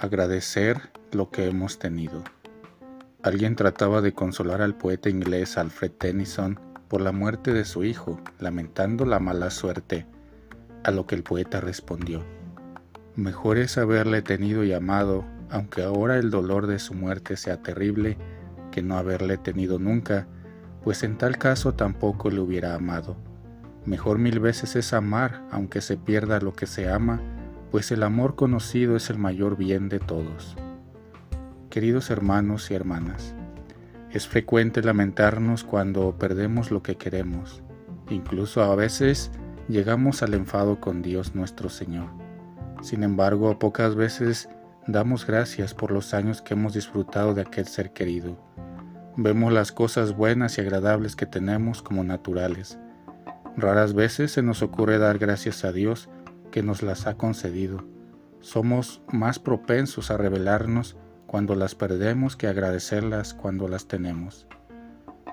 Agradecer lo que hemos tenido. Alguien trataba de consolar al poeta inglés Alfred Tennyson por la muerte de su hijo, lamentando la mala suerte, a lo que el poeta respondió, Mejor es haberle tenido y amado, aunque ahora el dolor de su muerte sea terrible, que no haberle tenido nunca, pues en tal caso tampoco le hubiera amado. Mejor mil veces es amar, aunque se pierda lo que se ama, pues el amor conocido es el mayor bien de todos. Queridos hermanos y hermanas, es frecuente lamentarnos cuando perdemos lo que queremos, incluso a veces llegamos al enfado con Dios nuestro Señor. Sin embargo, pocas veces damos gracias por los años que hemos disfrutado de aquel ser querido. Vemos las cosas buenas y agradables que tenemos como naturales. Raras veces se nos ocurre dar gracias a Dios que nos las ha concedido. Somos más propensos a rebelarnos cuando las perdemos que agradecerlas cuando las tenemos.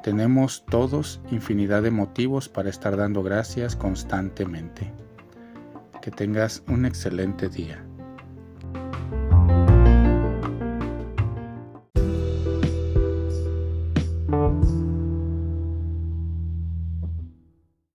Tenemos todos infinidad de motivos para estar dando gracias constantemente. Que tengas un excelente día.